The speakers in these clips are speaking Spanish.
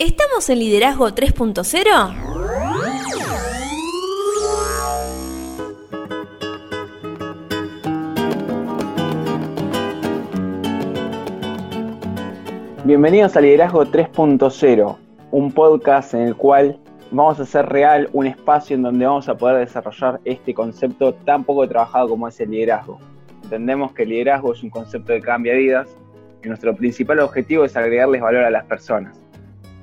¿Estamos en Liderazgo 3.0? Bienvenidos a Liderazgo 3.0, un podcast en el cual vamos a hacer real un espacio en donde vamos a poder desarrollar este concepto tan poco trabajado como es el liderazgo. Entendemos que el liderazgo es un concepto de cambia vidas y nuestro principal objetivo es agregarles valor a las personas,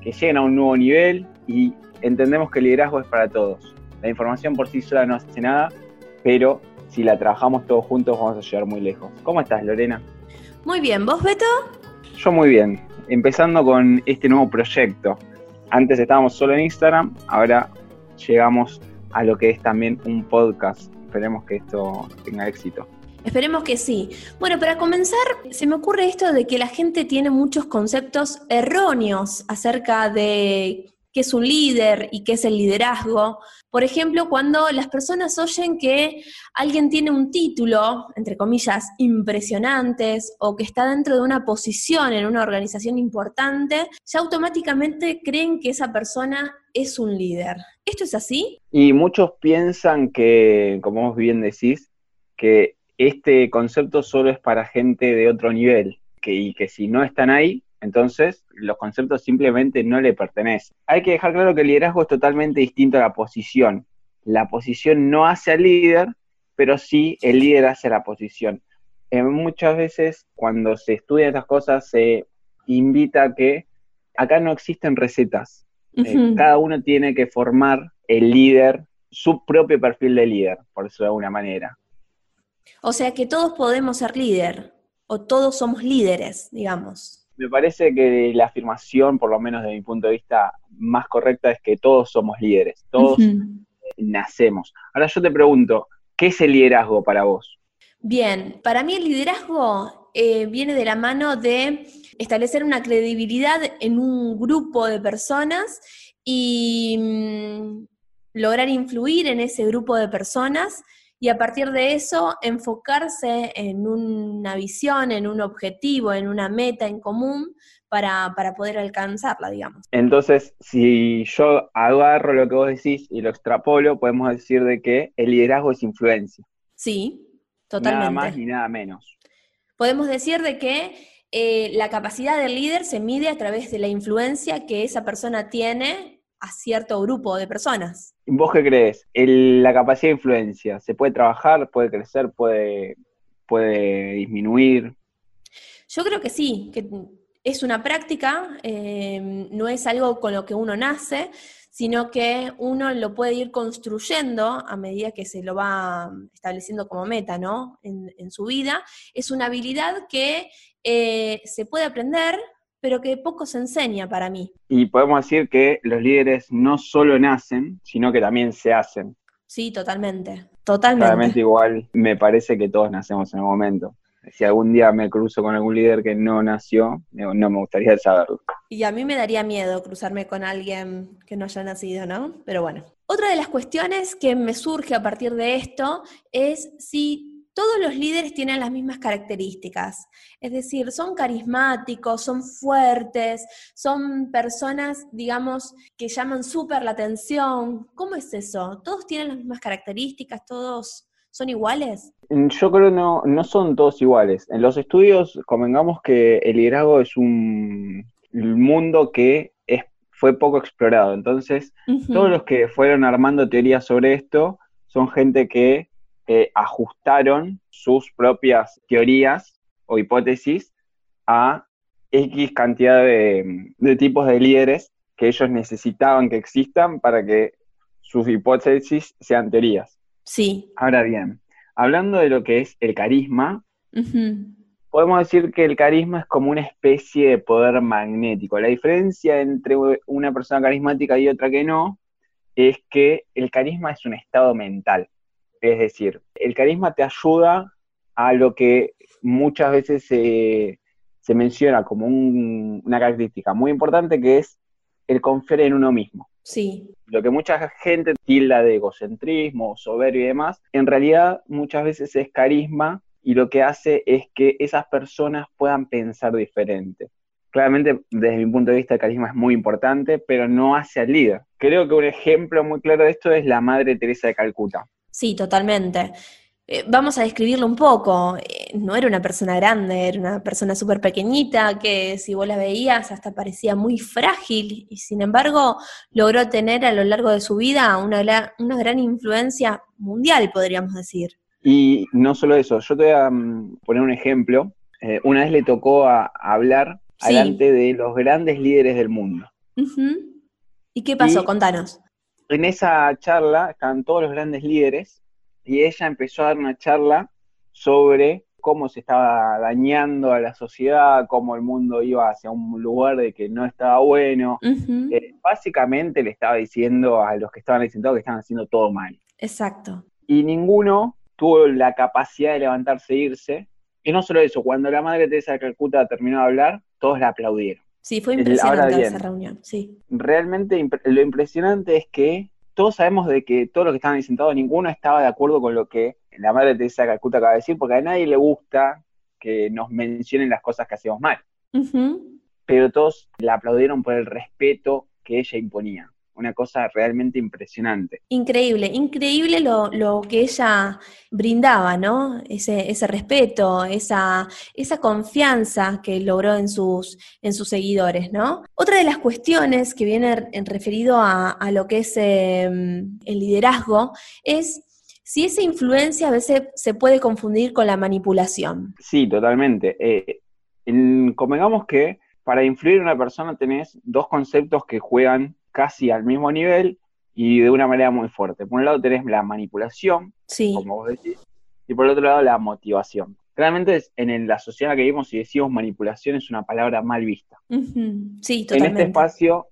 que lleguen a un nuevo nivel y entendemos que el liderazgo es para todos. La información por sí sola no hace nada, pero si la trabajamos todos juntos vamos a llegar muy lejos. ¿Cómo estás, Lorena? Muy bien, ¿vos, Beto? Yo muy bien, empezando con este nuevo proyecto. Antes estábamos solo en Instagram, ahora llegamos a lo que es también un podcast. Esperemos que esto tenga éxito. Esperemos que sí. Bueno, para comenzar, se me ocurre esto de que la gente tiene muchos conceptos erróneos acerca de qué es un líder y qué es el liderazgo. Por ejemplo, cuando las personas oyen que alguien tiene un título, entre comillas, impresionantes, o que está dentro de una posición en una organización importante, ya automáticamente creen que esa persona es un líder. ¿Esto es así? Y muchos piensan que, como vos bien decís, que este concepto solo es para gente de otro nivel, que, y que si no están ahí, entonces los conceptos simplemente no le pertenecen. Hay que dejar claro que el liderazgo es totalmente distinto a la posición. La posición no hace al líder, pero sí el líder hace la posición. Eh, muchas veces cuando se estudian estas cosas se invita a que acá no existen recetas. Eh, cada uno tiene que formar el líder, su propio perfil de líder, por eso de alguna manera. O sea que todos podemos ser líder, o todos somos líderes, digamos. Me parece que la afirmación, por lo menos de mi punto de vista, más correcta es que todos somos líderes, todos nacemos. Ahora yo te pregunto, ¿qué es el liderazgo para vos? Bien, para mí el liderazgo eh, viene de la mano de establecer una credibilidad en un grupo de personas y mm, lograr influir en ese grupo de personas y a partir de eso enfocarse en una visión, en un objetivo, en una meta en común para, poder alcanzarla, digamos. Entonces, si yo agarro lo que vos decís y lo extrapolo, podemos decir de que el liderazgo es influencia. Sí, totalmente. Nada más ni nada menos. Podemos decir de que eh, la capacidad del líder se mide a través de la influencia que esa persona tiene a cierto grupo de personas. ¿Vos qué crees? ¿La capacidad de influencia se puede trabajar, puede crecer, puede, puede disminuir? Yo creo que sí, que es una práctica, eh, no es algo con lo que uno nace, sino que uno lo puede ir construyendo a medida que se lo va estableciendo como meta, ¿no? En, su vida. Es una habilidad que eh, se puede aprender, pero que poco se enseña para mí. Y podemos decir que los líderes no solo nacen, sino que también se hacen. Sí, totalmente, totalmente. Igual me parece que todos nacemos en el momento. Si algún día me cruzo con algún líder que no nació, no me gustaría saberlo. Y a mí me daría miedo cruzarme con alguien que no haya nacido, ¿no? Pero bueno. Otra de las cuestiones que me surge a partir de esto es si todos los líderes tienen las mismas características, es decir, son carismáticos, son fuertes, son personas, digamos, que llaman súper la atención. ¿Cómo es eso? ¿Todos tienen las mismas características? ¿Todos son iguales? Yo creo que no, no son todos iguales. En los estudios, convengamos que el liderazgo es un mundo que es, fue poco explorado. Entonces, todos los que fueron armando teorías sobre esto son gente que ajustaron sus propias teorías o hipótesis a X cantidad de, tipos de líderes que ellos necesitaban que existan para que sus hipótesis sean teorías. Sí. Ahora bien, hablando de lo que es el carisma, podemos decir que el carisma es como una especie de poder magnético. La diferencia entre una persona carismática y otra que no es que el carisma es un estado mental. Es decir, el carisma te ayuda a lo que muchas veces se, menciona como una característica muy importante, que es el confiar en uno mismo. Sí. Lo que mucha gente tilda de egocentrismo, soberbio y demás, en realidad muchas veces es carisma y lo que hace es que esas personas puedan pensar diferente, Claramente, desde mi punto de vista, el carisma es muy importante, pero no hace al líder. Creo que un ejemplo muy claro de esto es la Madre Teresa de Calcuta. Sí, totalmente. Eh, vamos a describirlo un poco. Eh, no era una persona grande, era una persona súper pequeñita que si vos la veías hasta parecía muy frágil y sin embargo logró tener a lo largo de su vida una, una gran influencia mundial, podríamos decir. Y no solo eso, yo te voy a mm, poner un ejemplo. Eh, una vez le tocó a, hablar delante de los grandes líderes del mundo. ¿Y qué pasó? Contanos. En esa charla estaban todos los grandes líderes y ella empezó a dar una charla sobre cómo se estaba dañando a la sociedad, cómo el mundo iba hacia un lugar de que no estaba bueno. Eh, básicamente le estaba diciendo a los que estaban ahí sentados que estaban haciendo todo mal. Exacto. Y ninguno tuvo la capacidad de levantarse e irse. Y no solo eso, cuando la madre Teresa de Calcuta terminó de hablar, todos la aplaudieron. Sí, fue impresionante esa reunión, sí. Realmente lo impresionante es que todos sabemos de que todos los que estaban ahí sentados, ninguno estaba de acuerdo con lo que la madre Teresa de Calcuta acaba de decir, porque a nadie le gusta que nos mencionen las cosas que hacemos mal. Pero todos la aplaudieron por el respeto que ella imponía una cosa realmente impresionante. Increíble, increíble lo, que ella brindaba, ¿no? Ese, ese respeto, esa, esa, confianza que logró en sus, en sus seguidores, ¿no? Otra de las cuestiones que viene en referido a, lo que es em, el liderazgo es si esa influencia a veces se puede confundir con la manipulación. Sí, totalmente. Eh, convengamos que para influir en una persona tenés dos conceptos que juegan casi al mismo nivel y de una manera muy fuerte. Por un lado tenés la manipulación, como vos decís, y por el otro lado la motivación. Realmente en la sociedad en la que vivimos, si decimos manipulación, es una palabra mal vista. Sí, totalmente. En este espacio,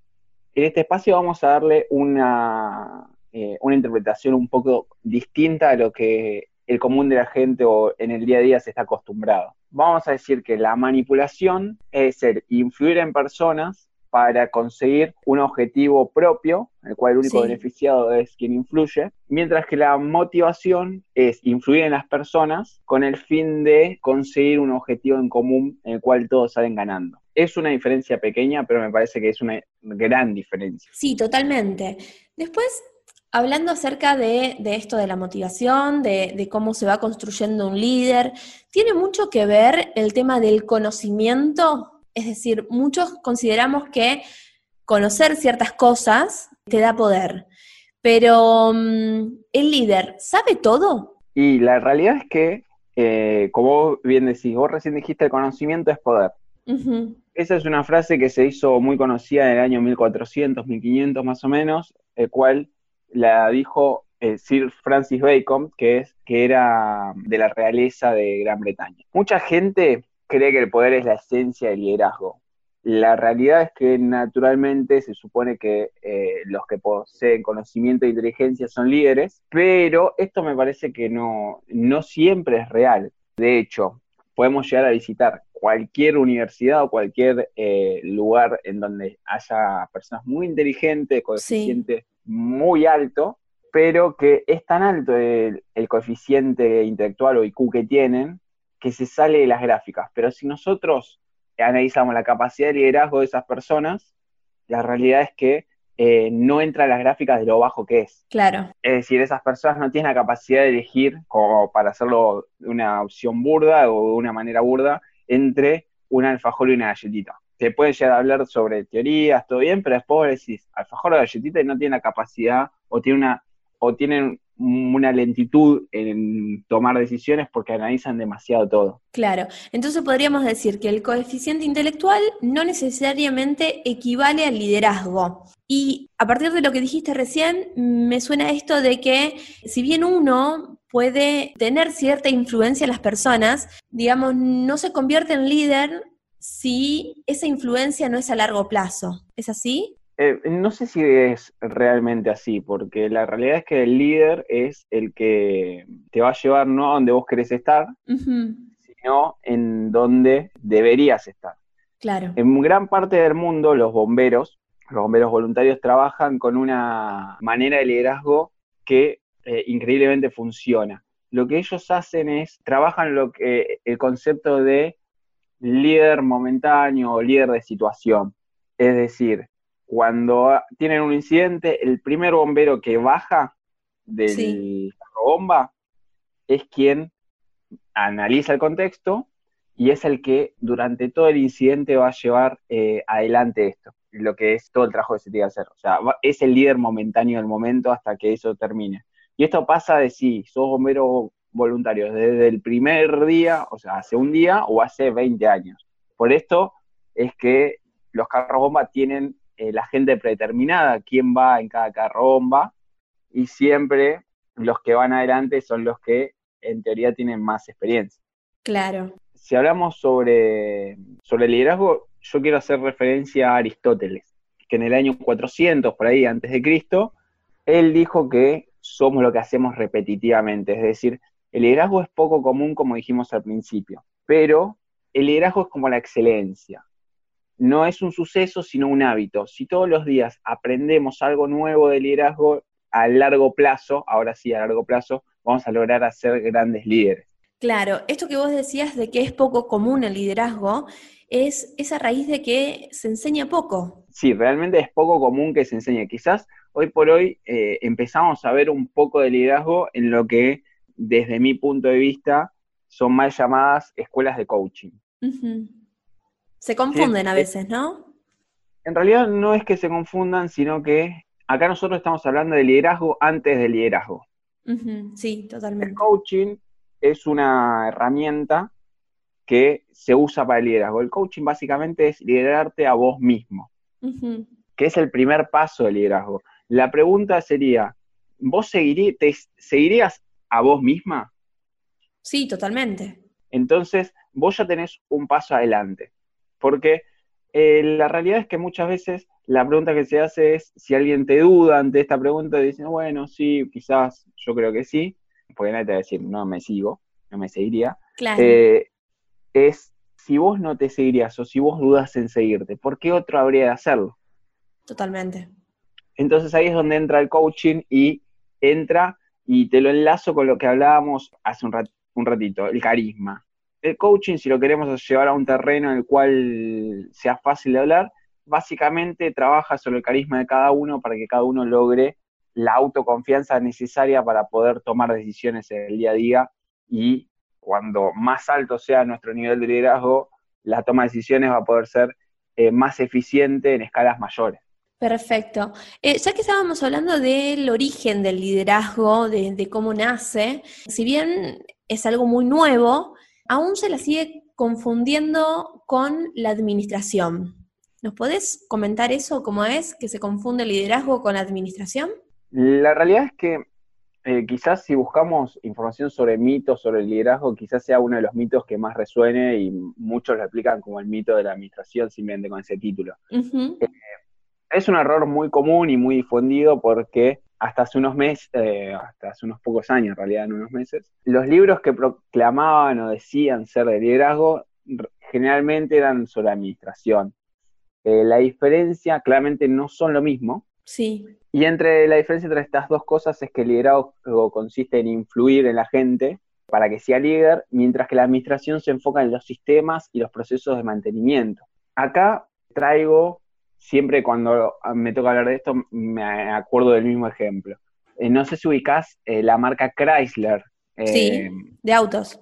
en este espacio vamos a darle una, eh, una interpretación un poco distinta a lo que el común de la gente o en el día a día se está acostumbrado. Vamos a decir que la manipulación es el influir en personas para conseguir un objetivo propio, en el cual el único beneficiado es quien influye, mientras que la motivación es influir en las personas con el fin de conseguir un objetivo en común en el cual todos salen ganando. Es una diferencia pequeña, pero me parece que es una gran diferencia. Sí, totalmente. Después, hablando acerca de, esto de la motivación, de, de, cómo se va construyendo un líder, tiene mucho que ver el tema del conocimiento es decir, muchos consideramos que conocer ciertas cosas te da poder, pero mm, el líder sabe todo. Y la realidad es que, eh, como bien decís, vos recién dijiste, el conocimiento es poder. Esa es una frase que se hizo muy conocida en el año 1400, 1500 más o menos, el cual la dijo eh, Sir Francis Bacon, que, es, que era de la realeza de Gran Bretaña. Mucha gente cree que el poder es la esencia del liderazgo. La realidad es que naturalmente se supone que eh, los que poseen conocimiento e inteligencia son líderes, pero esto me parece que no, no siempre es real. De hecho, podemos llegar a visitar cualquier universidad o cualquier eh, lugar en donde haya personas muy inteligentes, coeficiente muy alto, pero que es tan alto el, el, coeficiente intelectual o IQ que tienen que se sale de las gráficas. Pero si nosotros analizamos la capacidad de liderazgo de esas personas, la realidad es que eh, no entra en las gráficas de lo bajo que es. Claro. Es decir, esas personas no tienen la capacidad de elegir, como para hacerlo de una opción burda o de una manera burda, entre un alfajor y una galletita. Se puede llegar a hablar sobre teorías, todo bien, pero después decís alfajor o galletita y no tiene la capacidad o tiene una o tienen una lentitud en tomar decisiones porque analizan demasiado todo. Claro, entonces podríamos decir que el coeficiente intelectual no necesariamente equivale al liderazgo. Y a partir de lo que dijiste recién, me suena esto de que si bien uno puede tener cierta influencia en las personas, digamos, no se convierte en líder si esa influencia no es a largo plazo. ¿Es así? Eh, no sé si es realmente así, porque la realidad es que el líder es el que te va a llevar no a donde vos querés estar, sino en donde deberías estar. Claro. En gran parte del mundo, los bomberos, los bomberos voluntarios trabajan con una manera de liderazgo que eh, increíblemente funciona. Lo que ellos hacen es, trabajan lo que, el concepto de líder momentáneo o líder de situación. Es decir, cuando tienen un incidente, el primer bombero que baja del bomba es quien analiza el contexto y es el que durante todo el incidente va a llevar eh, adelante esto, lo que es todo el trabajo que se tiene que hacer. O sea, es el líder momentáneo del momento hasta que eso termine. Y esto pasa de si sos bombero voluntario desde el primer día, o sea, hace un día o hace 20 años. Por esto es que los carros bomba tienen eh, la gente predeterminada, quién va en cada carro bomba, y siempre los que van adelante son los que en teoría tienen más experiencia. Claro. Si hablamos sobre, sobre liderazgo, yo quiero hacer referencia a Aristóteles, que en el año 400, por ahí antes de Cristo, él dijo que somos lo que hacemos repetitivamente, es decir, el liderazgo es poco común, como dijimos al principio, pero el liderazgo es como la excelencia. No es un suceso, sino un hábito. Si todos los días aprendemos algo nuevo de liderazgo a largo plazo, ahora sí a largo plazo, vamos a lograr hacer grandes líderes. Claro, esto que vos decías de que es poco común el liderazgo, es esa raíz de que se enseña poco. Sí, realmente es poco común que se enseñe. Quizás hoy por hoy eh, empezamos a ver un poco de liderazgo en lo que desde mi punto de vista, son mal llamadas escuelas de coaching. Se confunden a veces, ¿no? En realidad no es que se confundan, sino que acá nosotros estamos hablando de liderazgo antes del liderazgo. Sí, totalmente. El coaching es una herramienta que se usa para el liderazgo. El coaching básicamente es liderarte a vos mismo, que es el primer paso del liderazgo. La pregunta sería, ¿vos te, seguirías a vos misma? Sí, totalmente. Entonces, vos ya tenés un paso adelante, porque eh, la realidad es que muchas veces la pregunta que se hace es, si alguien te duda ante esta pregunta, dice, bueno, sí, quizás, yo creo que sí, porque nadie te va a decir, no me sigo, no me seguiría. Claro. Eh, es, si vos no te seguirías o si vos dudas en seguirte, ¿por qué otro habría de hacerlo? Totalmente. Entonces ahí es donde entra el coaching y entra y te lo enlazo con lo que hablábamos hace un, un ratito, el carisma. El coaching, si lo queremos llevar a un terreno en el cual sea fácil de hablar, básicamente trabaja sobre el carisma de cada uno para que cada uno logre la autoconfianza necesaria para poder tomar decisiones en el día a día y cuando más alto sea nuestro nivel de liderazgo, la toma de decisiones va a poder ser eh, más eficiente en escalas mayores. Perfecto. Eh, ya que estábamos hablando del origen del liderazgo, de, cómo nace, si bien es algo muy nuevo, aún se la sigue confundiendo con la administración. ¿Nos podés comentar eso, cómo es que se confunde el liderazgo con la administración? La realidad es que eh, quizás si buscamos información sobre mitos, sobre el liderazgo, quizás sea uno de los mitos que más resuene y muchos lo explican como el mito de la administración simplemente con ese título. Es un error muy común y muy difundido porque hasta hace unos meses, eh, hasta hace unos pocos años, en realidad, en unos meses, los libros que proclamaban o decían ser de liderazgo generalmente eran sobre administración. Eh, la diferencia, claramente, no son lo mismo. Sí. Y entre la diferencia entre estas dos cosas es que el liderazgo consiste en influir en la gente para que sea líder, mientras que la administración se enfoca en los sistemas y los procesos de mantenimiento. Acá traigo siempre cuando me toca hablar de esto, me acuerdo del mismo ejemplo. Eh, no sé si ubicás eh, la marca Chrysler. sí, eh, de autos.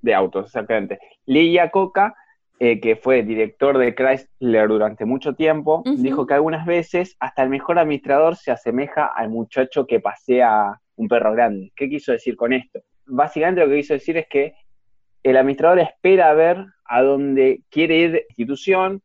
De autos, exactamente. Lee Coca, que fue director de Chrysler durante mucho tiempo, dijo que algunas veces hasta el mejor administrador se asemeja al muchacho que pasea un perro grande. ¿Qué quiso decir con esto? Básicamente lo que quiso decir es que el administrador espera ver a dónde quiere ir la institución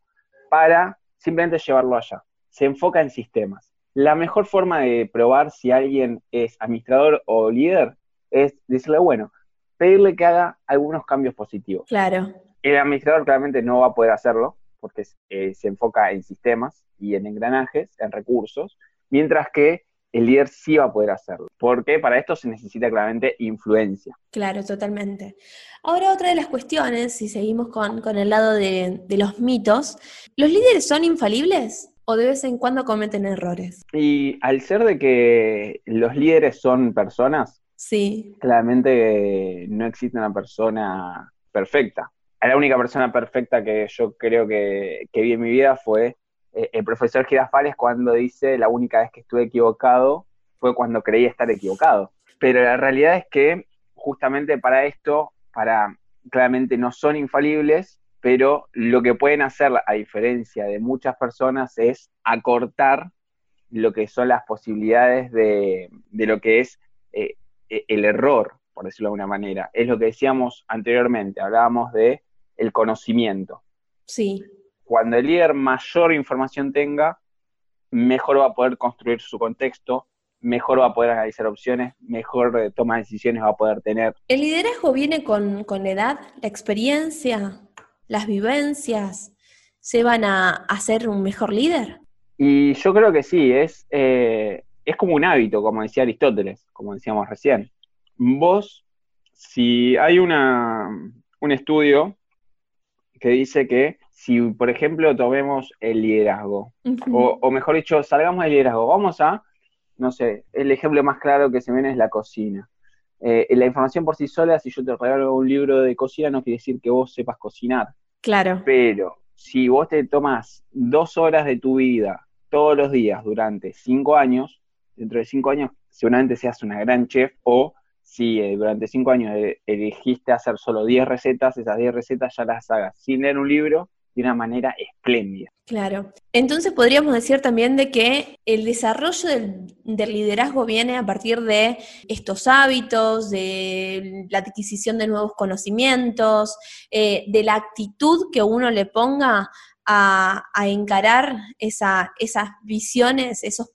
para simplemente llevarlo allá. Se enfoca en sistemas. La mejor forma de probar si alguien es administrador o líder es decirle, bueno, pedirle que haga algunos cambios positivos. Claro. El administrador claramente no va a poder hacerlo porque eh, se enfoca en sistemas y en engranajes, en recursos, mientras que el líder sí va a poder hacerlo, porque para esto se necesita claramente influencia. Claro, totalmente. Ahora otra de las cuestiones, si seguimos con, el lado de, los mitos, ¿los líderes son infalibles o de vez en cuando cometen errores? Y al ser de que los líderes son personas, sí. claramente no existe una persona perfecta. la única persona perfecta que yo creo que, que vi en mi vida fue eh, el profesor Girafales cuando dice la única vez que estuve equivocado fue cuando creí estar equivocado. Pero la realidad es que justamente para esto, para claramente no son infalibles, pero lo que pueden hacer, a diferencia de muchas personas, es acortar lo que son las posibilidades de, lo que es eh, e, el error, por decirlo de alguna manera. Es lo que decíamos anteriormente, hablábamos de el conocimiento. Sí cuando el líder mayor información tenga, mejor va a poder construir su contexto, mejor va a poder analizar opciones, mejor eh, toma de decisiones va a poder tener. ¿El liderazgo viene con, la edad, la experiencia, las vivencias? ¿Se van a hacer un mejor líder? Y yo creo que sí, es, eh, es como un hábito, como decía Aristóteles, como decíamos recién. Vos, si hay una, un estudio que dice que si, por ejemplo, tomemos el liderazgo, o, mejor dicho, salgamos del liderazgo, vamos a, no sé, el ejemplo más claro que se viene es la cocina. Eh, la información por sí sola, si yo te regalo un libro de cocina, no quiere decir que vos sepas cocinar. Claro. Pero si vos te tomas dos horas de tu vida todos los días durante cinco años, dentro de cinco años seguramente seas una gran chef o si eh, durante cinco años eh, elegiste hacer solo diez recetas, esas diez recetas ya las hagas sin leer un libro de una manera espléndida. Claro. Entonces podríamos decir también de que el desarrollo del, liderazgo viene a partir de estos hábitos, de la adquisición de nuevos conocimientos, eh, de la actitud que uno le ponga a, encarar esas visiones, esos,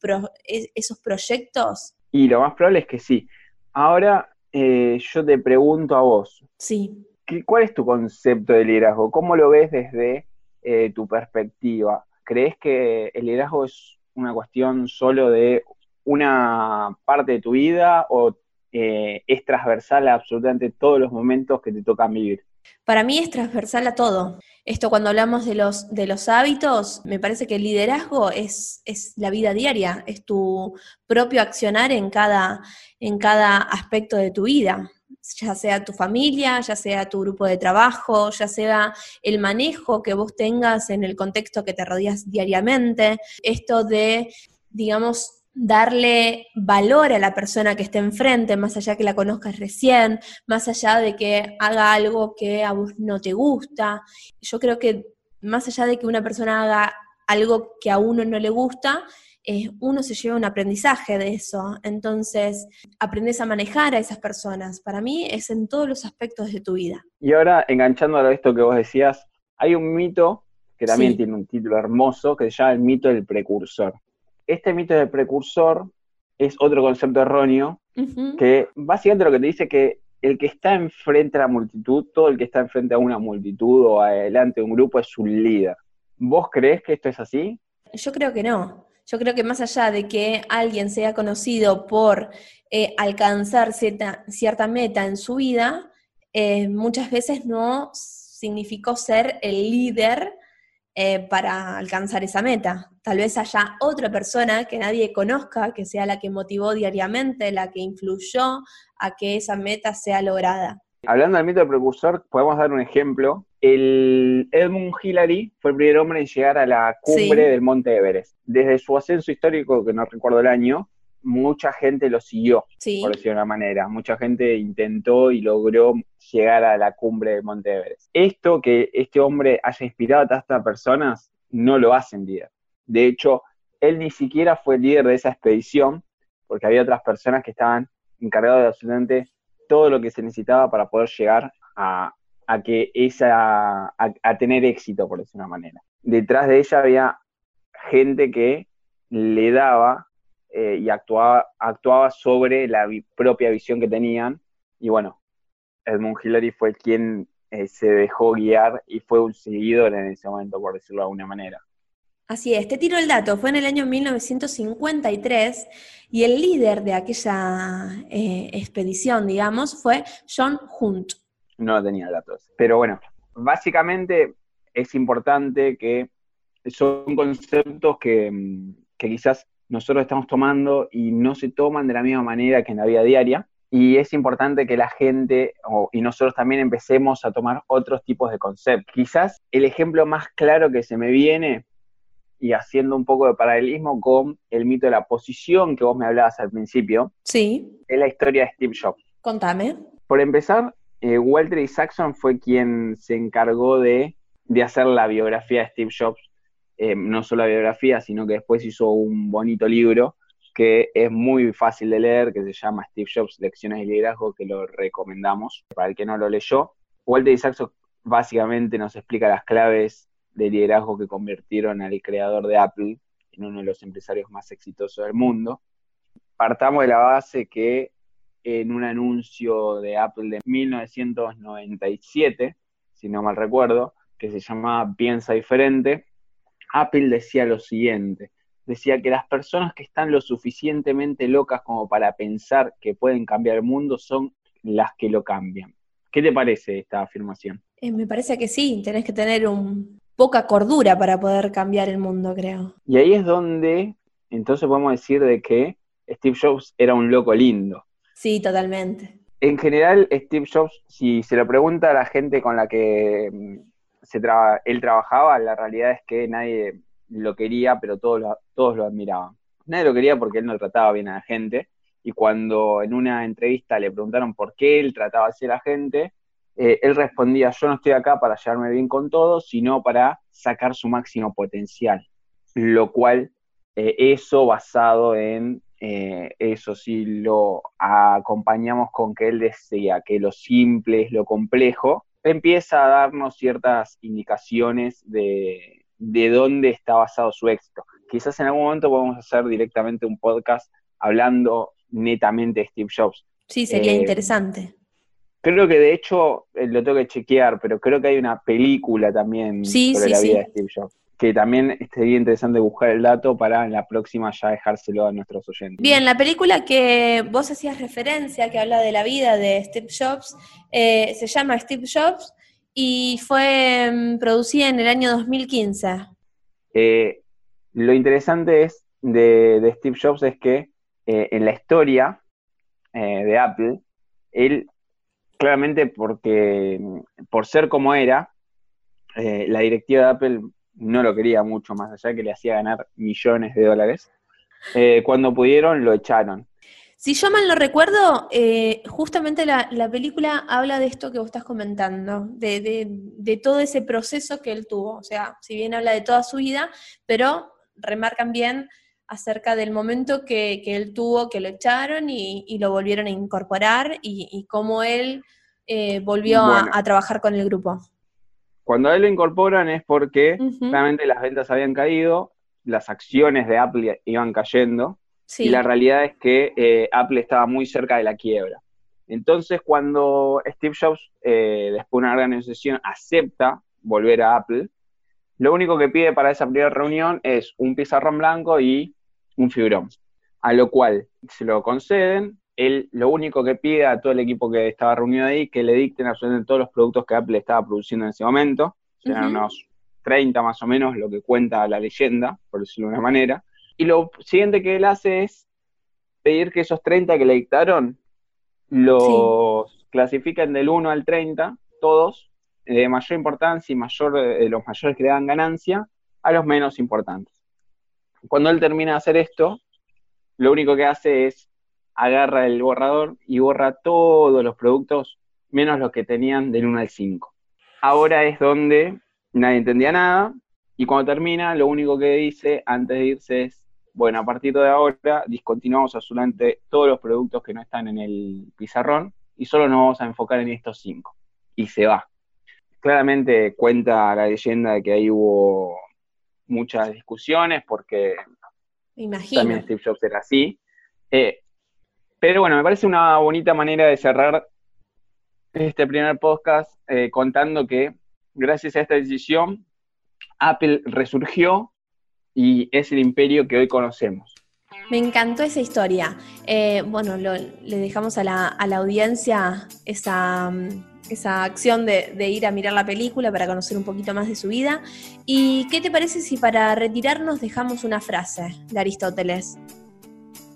esos proyectos. Y lo más probable es que sí. Ahora eh, yo te pregunto a vos. Sí. ¿Cuál es tu concepto de liderazgo? ¿Cómo lo ves desde eh, tu perspectiva? ¿Crees que el liderazgo es una cuestión solo de una parte de tu vida o eh, es transversal a absolutamente todos los momentos que te tocan vivir? Para mí es transversal a todo. Esto cuando hablamos de los, de los hábitos, me parece que el liderazgo es, es la vida diaria, es tu propio accionar en cada, en cada aspecto de tu vida ya sea tu familia, ya sea tu grupo de trabajo, ya sea el manejo que vos tengas en el contexto que te rodeas diariamente, esto de, digamos, darle valor a la persona que esté enfrente, más allá que la conozcas recién, más allá de que haga algo que a vos no te gusta. Yo creo que más allá de que una persona haga algo que a uno no le gusta, eh, uno se lleva un aprendizaje de eso. Entonces, aprendes a manejar a esas personas. Para mí es en todos los aspectos de tu vida. Y ahora, enganchando a esto que vos decías, hay un mito que también tiene un título hermoso que se llama el mito del precursor. Este mito del precursor es otro concepto erróneo que básicamente lo que te dice que el que está enfrente a la multitud, todo el que está enfrente a una multitud o adelante de un grupo es un líder. ¿Vos crees que esto es así? Yo creo que no. Yo creo que más allá de que alguien sea conocido por eh, alcanzar cierta, meta en su vida, eh, muchas veces no significó ser el líder eh, para alcanzar esa meta. Tal vez haya otra persona que nadie conozca, que sea la que motivó diariamente, la que influyó a que esa meta sea lograda. Hablando del mito del precursor, podemos dar un ejemplo. El Edmund Hillary fue el primer hombre en llegar a la cumbre del Monte Everest. Desde su ascenso histórico, que no recuerdo el año, mucha gente lo siguió, por decirlo de una manera. Mucha gente intentó y logró llegar a la cumbre del Monte Everest. Esto que este hombre haya inspirado a tantas personas, no lo hacen líder. De hecho, él ni siquiera fue el líder de esa expedición, porque había otras personas que estaban encargadas de absolutamente todo lo que se necesitaba para poder llegar a, que esa, a, tener éxito, por decir una manera. Detrás de ella había gente que le daba eh, y actuaba, actuaba sobre la propia visión que tenían. Y bueno, Edmund Hillary fue quien eh, se dejó guiar y fue un seguidor en ese momento, por decirlo de alguna manera. Así es, te tiro el dato, fue en el año 1953 y el líder de aquella eh, expedición, digamos, fue John Hunt. No tenía datos, pero bueno, básicamente es importante que son conceptos que, que quizás nosotros estamos tomando y no se toman de la misma manera que en la vida diaria, y es importante que la gente y nosotros también empecemos a tomar otros tipos de conceptos. Quizás el ejemplo más claro que se me viene, y haciendo un poco de paralelismo con el mito de la posición que vos me hablabas al principio, sí. es la historia de Steve Jobs. Contame. Por empezar, eh, Walter Isaacson fue quien se encargó de, hacer la biografía de Steve Jobs, eh, no solo la biografía, sino que después hizo un bonito libro que es muy fácil de leer, que se llama Steve Jobs, Lecciones de Liderazgo, que lo recomendamos para el que no lo leyó. Walter Isaacson básicamente nos explica las claves de liderazgo que convirtieron al creador de Apple en uno de los empresarios más exitosos del mundo. Partamos de la base que en un anuncio de Apple de 1997, si no mal recuerdo, que se llamaba Piensa diferente, Apple decía lo siguiente, decía que las personas que están lo suficientemente locas como para pensar que pueden cambiar el mundo son las que lo cambian. ¿Qué te parece esta afirmación? Eh, me parece que sí, tenés que tener un poca cordura para poder cambiar el mundo, creo. Y ahí es donde entonces podemos decir de que Steve Jobs era un loco lindo. Sí, totalmente. En general, Steve Jobs, si se lo pregunta a la gente con la que mm, se él trabajaba, la realidad es que nadie lo quería, pero todos lo, todos lo admiraban. Nadie lo quería porque él no trataba bien a la gente, y cuando en una entrevista le preguntaron por qué él trataba así a la gente, eh, él respondía, yo no estoy acá para llevarme bien con todos, sino para sacar su máximo potencial, lo cual eh, eso basado en eh, eso sí lo acompañamos con que él decía que lo simple es lo complejo, empieza a darnos ciertas indicaciones de, de dónde está basado su éxito. Quizás en algún momento podamos hacer directamente un podcast hablando netamente de Steve Jobs. Sí, sería eh, interesante. Creo que de hecho eh, lo tengo que chequear, pero creo que hay una película también sobre la vida de Steve Jobs. Que también sería interesante buscar el dato para en la próxima ya dejárselo a nuestros oyentes. Bien, la película que vos hacías referencia, que habla de la vida de Steve Jobs, eh, se llama Steve Jobs y fue mm, producida en el año 2015. Eh, lo interesante es de, Steve Jobs es que eh, en la historia de Apple, él claramente porque mm, por ser como era, la directiva de Apple no lo quería mucho, más allá que le hacía ganar millones de dólares. cuando pudieron, lo echaron. Si yo mal no recuerdo, eh, justamente la, película habla de esto que vos estás comentando, de, todo ese proceso que él tuvo. O sea, si bien habla de toda su vida, pero remarcan bien acerca del momento que, él tuvo, que lo echaron y, lo volvieron a incorporar y, cómo él eh, volvió a, trabajar con el grupo. Cuando a él lo incorporan es porque realmente las ventas habían caído, las acciones de Apple iban cayendo, y la realidad es que eh, Apple estaba muy cerca de la quiebra. Entonces, cuando Steve Jobs, eh, después de una gran negociación, acepta volver a Apple, lo único que pide para esa primera reunión es un pizarrón blanco y un fibrón. A lo cual se lo conceden. Él lo único que pide a todo el equipo que estaba reunido ahí que le dicten absolutamente todos los productos que Apple estaba produciendo en ese momento. Serán unos 30 más o menos, lo que cuenta la leyenda, por decirlo de una manera. Y lo siguiente que él hace es pedir que esos 30 que le dictaron los clasifiquen del 1 al 30, todos, de mayor importancia y mayor, de los mayores que le dan ganancia, a los menos importantes. Cuando él termina de hacer esto, lo único que hace es agarra el borrador y borra todos los productos menos los que tenían del 1 al 5. Ahora es donde nadie entendía nada y cuando termina lo único que dice antes de irse es bueno, a partir de ahora discontinuamos absolutamente todos los productos que no están en el pizarrón y solo nos vamos a enfocar en estos cinco. Y se va. Claramente cuenta la leyenda de que ahí hubo muchas discusiones porque también Steve Jobs era así. Eh, pero bueno, me parece una bonita manera de cerrar este primer podcast eh, contando que gracias a esta decisión Apple resurgió y es el imperio que hoy conocemos. Me encantó esa historia. Eh, bueno, le dejamos a la, audiencia esa, esa acción de, ir a mirar la película para conocer un poquito más de su vida. ¿Y qué te parece si para retirarnos dejamos una frase de Aristóteles?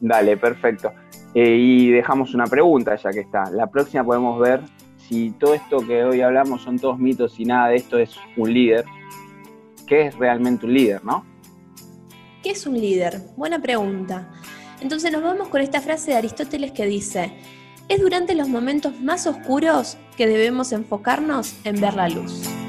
Dale, perfecto. Eh, y dejamos una pregunta ya que está. La próxima podemos ver si todo esto que hoy hablamos son todos mitos y nada de esto es un líder. ¿Qué es realmente un líder, no? ¿Qué es un líder? Buena pregunta. Entonces nos vamos con esta frase de Aristóteles que dice, es durante los momentos más oscuros que debemos enfocarnos en ver la luz.